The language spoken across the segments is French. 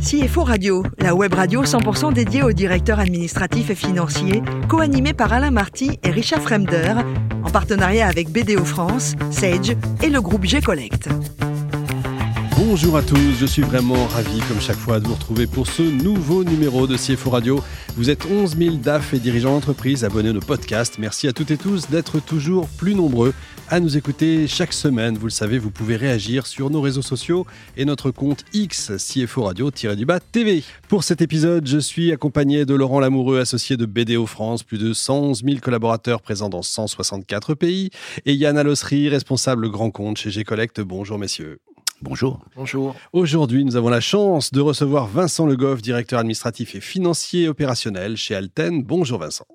CFO Radio, la web radio 100% dédiée aux directeurs administratifs et financiers, co-animée par Alain Marty et Richard Fremder, en partenariat avec BDO France, Sage et le groupe G-Collect. Bonjour à tous, je suis vraiment ravi comme chaque fois de vous retrouver pour ce nouveau numéro de CFO Radio. Vous êtes 11 000 DAF et dirigeants d'entreprise abonnés à nos podcasts. Merci à toutes et tous d'être toujours plus nombreux à nous écouter chaque semaine. Vous le savez, vous pouvez réagir sur nos réseaux sociaux et notre compte X CFO Radio-du-bas TV. Pour cet épisode, je suis accompagné de Laurent Lamoureux, associé de BDO France, plus de 111 000 collaborateurs présents dans 164 pays, et Yann Alossery, responsable grand compte chez G-Collect. Bonjour messieurs. Bonjour. Bonjour. Aujourd'hui, nous avons la chance de recevoir Vincent Le Goff, directeur administratif et financier opérationnel chez Alten. Bonjour Vincent.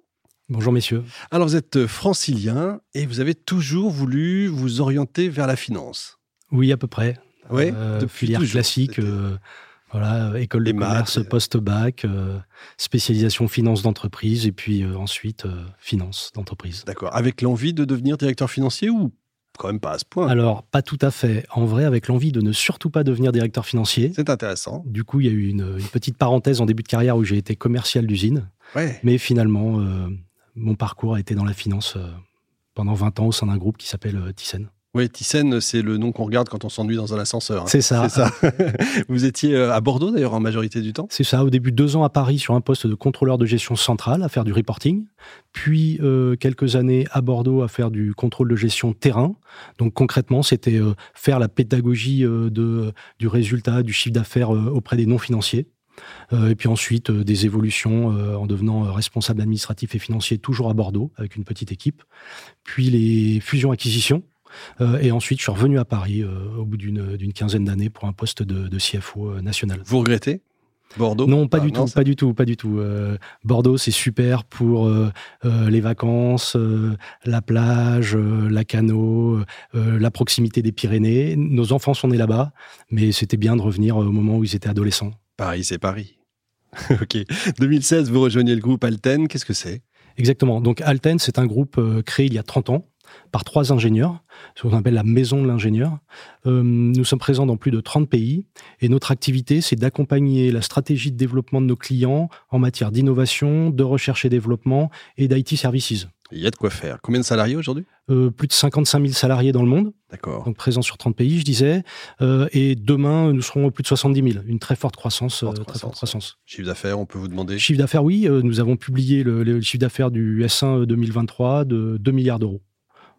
Bonjour messieurs. Alors vous êtes francilien et vous avez toujours voulu vous orienter vers la finance. Oui, à peu près. Oui, euh, filière classique. Euh, voilà, école de commerce, post-bac, euh, spécialisation finance d'entreprise et puis ensuite finance d'entreprise. D'accord. Avec l'envie de devenir directeur financier ou quand même pas à ce point. Alors, pas tout à fait. En vrai, avec l'envie de ne surtout pas devenir directeur financier. C'est intéressant. Du coup, il y a eu une, petite parenthèse en début de carrière où j'ai été commercial d'usine. Mais finalement, euh, mon parcours a été dans la finance euh, pendant 20 ans au sein d'un groupe qui s'appelle euh, Thyssen. Oui, Thyssen, c'est le nom qu'on regarde quand on s'ennuie dans un ascenseur. Hein. C'est ça. ça. Vous étiez à Bordeaux d'ailleurs en majorité du temps C'est ça, au début deux ans à Paris sur un poste de contrôleur de gestion centrale à faire du reporting, puis euh, quelques années à Bordeaux à faire du contrôle de gestion terrain. Donc concrètement, c'était euh, faire la pédagogie euh, de, du résultat, du chiffre d'affaires auprès des non-financiers. et puis ensuite, des évolutions en devenant responsable administratif et financier, toujours à Bordeaux, avec une petite équipe. Puis les fusions-acquisitions, euh, et ensuite, je suis revenu à Paris euh, au bout d'une quinzaine d'années pour un poste de, CFO euh, national. Vous regrettez Bordeaux Non, pas, du tout, pas du tout, pas du tout, Bordeaux, c'est super pour les vacances, la plage, la canot, la proximité des Pyrénées. Nos enfants sont nés là-bas, mais c'était bien de revenir au moment où ils étaient adolescents. Paris, c'est Paris. ok. 2016, vous rejoignez le groupe Alten. Qu'est-ce que c'est? Exactement. Donc Alten, c'est un groupe créé il y a 30 ans par trois ingénieurs, ce qu'on appelle la maison de l'ingénieur. Euh, nous sommes présents dans plus de 30 pays et notre activité, c'est d'accompagner la stratégie de développement de nos clients en matière d'innovation, de recherche et développement et d'IT services. Il y a de quoi faire. Combien de salariés aujourd'hui? Euh, Plus de 55 000 salariés dans le monde. D'accord. Donc présents sur 30 pays, je disais. Euh, et demain, nous serons plus de 70 000. Une très forte croissance. très forte croissance. Chiffre d'affaires, on peut vous demander? Chiffre d'affaires, oui. nous avons publié le, le chiffre d'affaires du S1 2023 de 2 milliards d'euros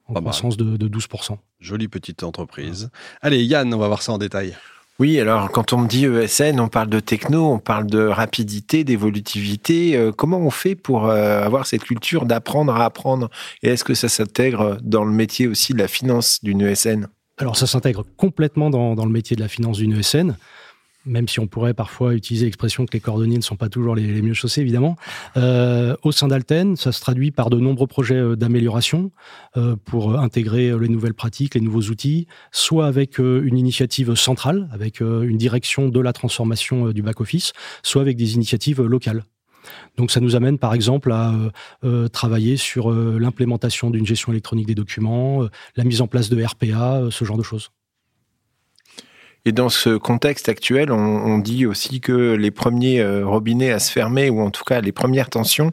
en croissance de, 12%. Jolie petite entreprise. Allez, Yann, on va voir ça en détail. Oui, alors quand on me dit ESN, on parle de techno, on parle de rapidité, d'évolutivité. Euh, comment on fait pour euh, avoir cette culture d'apprendre à apprendre? Et est-ce que ça s'intègre dans le métier aussi de la finance d'une ESN Alors ça s'intègre complètement dans, dans, le métier de la finance d'une ESN même si on pourrait parfois utiliser l'expression que les cordonniers ne sont pas toujours les, mieux chaussés, évidemment. Euh, au sein d'Alten, ça se traduit par de nombreux projets euh, d'amélioration euh, pour intégrer les nouvelles pratiques, les nouveaux outils, soit avec une initiative centrale, avec une direction de la transformation du back-office, soit avec des initiatives locales. Donc ça nous amène par exemple à travailler sur l'implémentation d'une gestion électronique des documents, la mise en place de RPA, ce genre de choses. Et dans ce contexte actuel, on, dit aussi que les premiers euh, robinets à se fermer, ou en tout cas les premières tensions,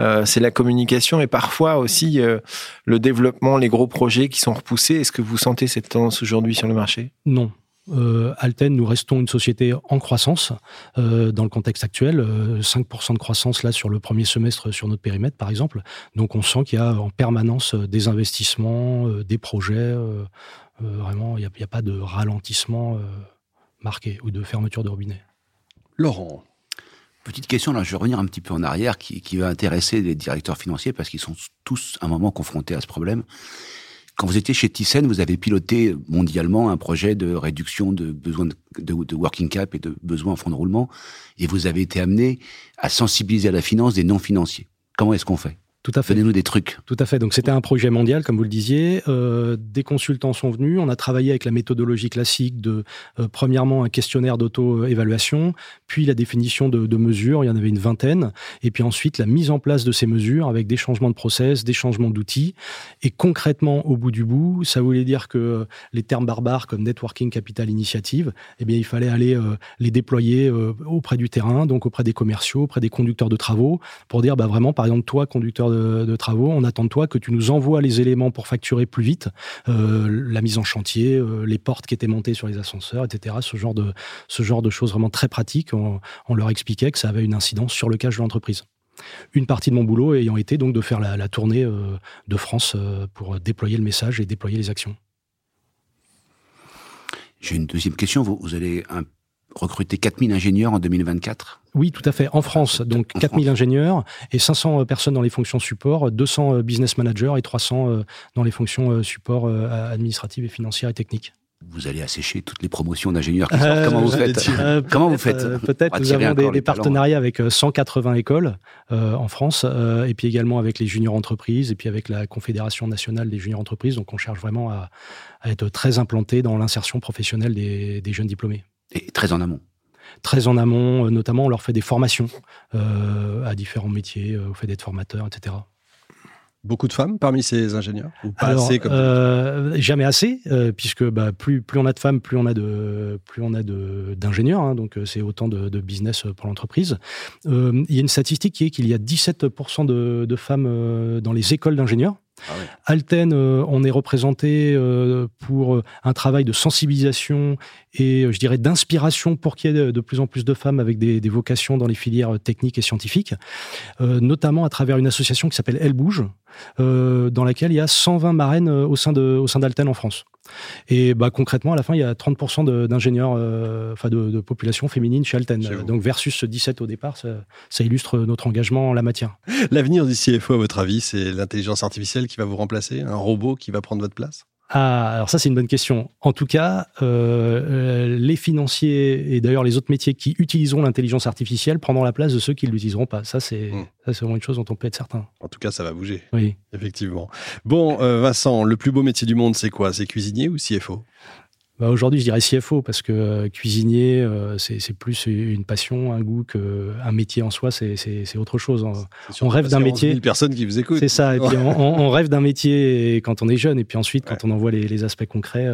euh, c'est la communication et parfois aussi euh, le développement, les gros projets qui sont repoussés. Est-ce que vous sentez cette tendance aujourd'hui sur le marché? Non. Alten, nous restons une société en croissance dans le contexte actuel, 5% de croissance là sur le premier semestre sur notre périmètre par exemple. Donc on sent qu'il y a en permanence des investissements, des projets euh, vraiment, il n'y a, pas de ralentissement euh, marqué ou de fermeture de robinet. Laurent. Petite question, là, je vais revenir un petit peu en arrière, qui, va intéresser les directeurs financiers parce qu'ils sont tous à un moment confrontés à ce problème. Quand vous étiez chez Thyssen, vous avez piloté mondialement un projet de réduction de besoins de, working cap et de besoins en fonds de roulement, et vous avez été amené à sensibiliser à la finance des non-financiers. Comment est-ce qu'on fait? Tout à fait. Donnez-nous des trucs. Tout à fait. Donc c'était un projet mondial, comme vous le disiez. Euh, des consultants sont venus. On a travaillé avec la méthodologie classique de, euh, premièrement, un questionnaire d'auto-évaluation, puis la définition de, de, mesures. Il y en avait une vingtaine. Et puis ensuite, la mise en place de ces mesures avec des changements de process, des changements d'outils. Et concrètement, au bout du bout, ça voulait dire que les termes barbares comme networking capital initiative, eh bien, il fallait aller euh, les déployer auprès du terrain, donc auprès des commerciaux, auprès des conducteurs de travaux, pour dire, bah, vraiment, par exemple, toi, conducteur de, de travaux, on attend de toi que tu nous envoies les éléments pour facturer plus vite, euh, la mise en chantier, euh, les portes qui étaient montées sur les ascenseurs, etc. Ce genre de, ce genre de choses vraiment très pratiques. On, leur expliquait que ça avait une incidence sur le cash de l'entreprise. Une partie de mon boulot ayant été donc de faire la, tournée euh, de France euh, pour déployer le message et déployer les actions. J'ai une deuxième question. Vous, vous allez un, recruter 4000 ingénieurs en 2024 oui, tout à fait. En France, donc 4000 ingénieurs et 500 personnes dans les fonctions support, 200 business managers et 300 dans les fonctions support administratives et financières et techniques. Vous allez assécher toutes les promotions d'ingénieurs qui. Euh, Comment vous faites euh, Comment vous faites euh, Peut-être nous avons des, des partenariats avec 180 écoles euh, en France euh, et puis également avec les juniors entreprises et puis avec la Confédération nationale des juniors entreprises. Donc on cherche vraiment à, à être très implanté dans l'insertion professionnelle des, des jeunes diplômés. Et très en amont très en amont, notamment on leur fait des formations euh, à différents métiers, au fait d'être formateur, etc. Beaucoup de femmes parmi ces ingénieurs ou pas Alors, assez comme euh, Jamais assez, euh, puisque bah, plus, plus on a de femmes, plus on a de plus on a de d'ingénieurs. Hein, donc c'est autant de, de, business pour l'entreprise. Euh, il y a une statistique qui est qu'il y a 17% de, de femmes dans les écoles d'ingénieurs. Ah. Alten, euh, on est représenté euh, pour un travail de sensibilisation et, euh, je dirais, d'inspiration pour qu'il y ait de, plus en plus de femmes avec des, vocations dans les filières techniques et scientifiques, euh, notamment à travers une association qui s'appelle Elle Bouge, euh, dans laquelle il y a 120 marraines au sein d'Alten en France. Et bah, concrètement, à la fin, il y a 30% d'ingénieurs, euh, enfin de, de, population féminine chez Alten. Donc versus 17 au départ, ça, ça, illustre notre engagement en la matière. L'avenir du CFO, à votre avis, c'est l'intelligence artificielle qui va vous remplacer? Un robot qui va prendre votre place? Ah, alors ça c'est une bonne question. En tout cas, euh, les financiers et d'ailleurs les autres métiers qui utiliseront l'intelligence artificielle prendront la place de ceux qui ne l'utiliseront pas. Ça c'est Hmm. mmh. vraiment une chose dont on peut être certain. En tout cas, ça va bouger. Oui. Effectivement. Bon, euh, Vincent, le plus beau métier du monde, c'est quoi? C'est cuisinier ou CFO bah Aujourd'hui, je dirais CFO parce que euh, cuisinier, euh, c'est plus une passion, un goût qu'un métier en soi, c'est autre chose. On rêve d'un métier. Une personne qui vous écoute. C'est ça. Et puis on, on, rêve d'un métier quand on est jeune, et puis ensuite, quand ouais. on en voit les, les aspects concrets.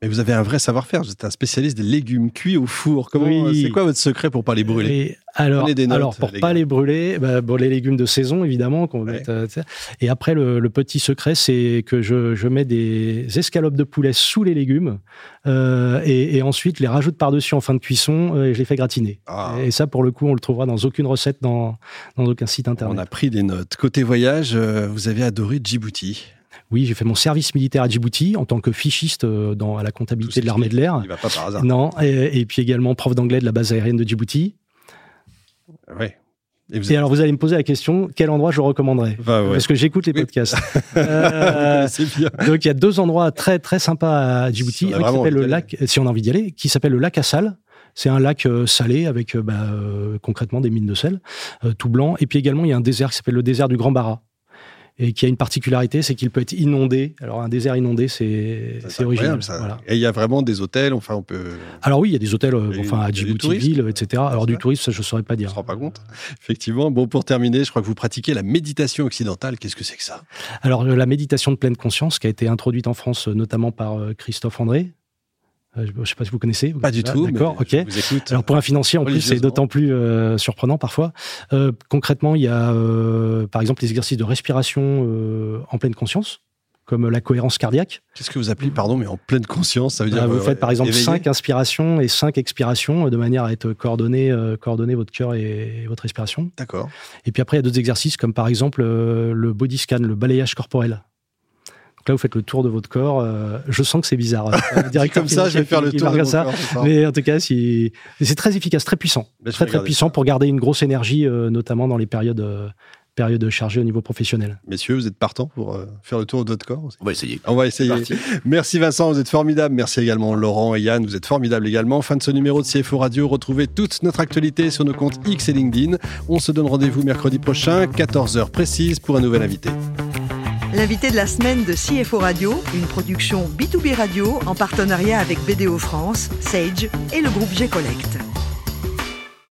Mais vous avez un vrai savoir-faire. Vous êtes un spécialiste des légumes cuits au four. Comment oui. C'est quoi votre secret pour pas les brûler? Et alors, notes, alors, pour les pas les brûler, bah, bon, les légumes de saison, évidemment. Qu'on ouais. met, euh, et après, le, le petit secret, c'est que je, je, mets des escalopes de poulet sous les légumes euh, et, et, ensuite les rajoute par-dessus en fin de cuisson euh, et je les fais gratiner. Ah. Et ça, pour le coup, on le trouvera dans aucune recette, dans, dans aucun site internet. On a pris des notes. Côté voyage, vous avez adoré Djibouti. Oui, j'ai fait mon service militaire à Djibouti en tant que fichiste euh, dans, à la comptabilité de l'armée de l'air. Il va pas par hasard. Non, et, et puis également prof d'anglais de la base aérienne de Djibouti. Oui. Et, vous et, alors, vous allez me poser la question, quel endroit je recommanderais? Bah ouais. Parce que j'écoute les oui. podcasts. euh, donc, il y a deux endroits très, très sympas à Djibouti. Un qui s'appelle le lac, si on a envie d'y aller, qui s'appelle le lac Assal. C'est un lac euh, salé avec bah, euh, concrètement des mines de sel, euh, tout blanc. Et puis également, il y a un désert qui s'appelle le désert du Grand Bara et qui a une particularité, c'est qu'il peut être inondé. Alors un désert inondé, c'est original. Ça. Voilà. Et il y a vraiment des hôtels, enfin on peut. Alors oui, il y a des hôtels, euh, enfin à Djibouti-Ville, etc. Alors du tourisme, ça, je ne saurais pas dire. On ne se rend pas compte. Effectivement. Bon, pour terminer, je crois que vous pratiquez la méditation occidentale. Qu'est-ce que c'est que ça? Alors la méditation de pleine conscience, qui a été introduite en France notamment par euh, Christophe André, euh, je ne sais pas si vous connaissez. Pas du ah, tout. D'accord, ok. Alors pour un financier, en plus, c'est d'autant plus euh, surprenant parfois. Euh, concrètement, il y a euh, par exemple les exercices de respiration euh, en pleine conscience comme la cohérence cardiaque. Qu'est-ce que vous appelez, pardon, mais en pleine conscience Ça veut dire. Euh, vous faites par exemple éveillé. 5 inspirations et 5 expirations de manière à être coordonné, euh, coordonner votre cœur et, et, votre respiration. D'accord. Et puis après, il y a d'autres exercices comme par exemple euh, le body scan, le balayage corporel là, vous faites le tour de votre corps. Euh, je sens que c'est bizarre. comme ça, je vais faire le tour de ça. Corps, Mais en tout cas, si... c'est très efficace, très puissant. Ben, très, très puissant ça. pour garder une grosse énergie, euh, notamment dans les périodes, euh, période chargée au niveau professionnel. Messieurs, vous êtes partants pour euh, faire le tour de votre corps On va essayer. On va essayer. Merci Vincent, vous êtes formidable. Merci également Laurent et Yann, vous êtes formidables également. Fin de ce numéro de CFO Radio. Retrouvez toute notre actualité sur nos comptes X et LinkedIn. On se donne rendez-vous mercredi prochain, 14h précise, pour un nouvel invité. L'invité de la semaine de CFO Radio, une production B2B Radio en partenariat avec BDO France, Sage et le groupe G-Collect.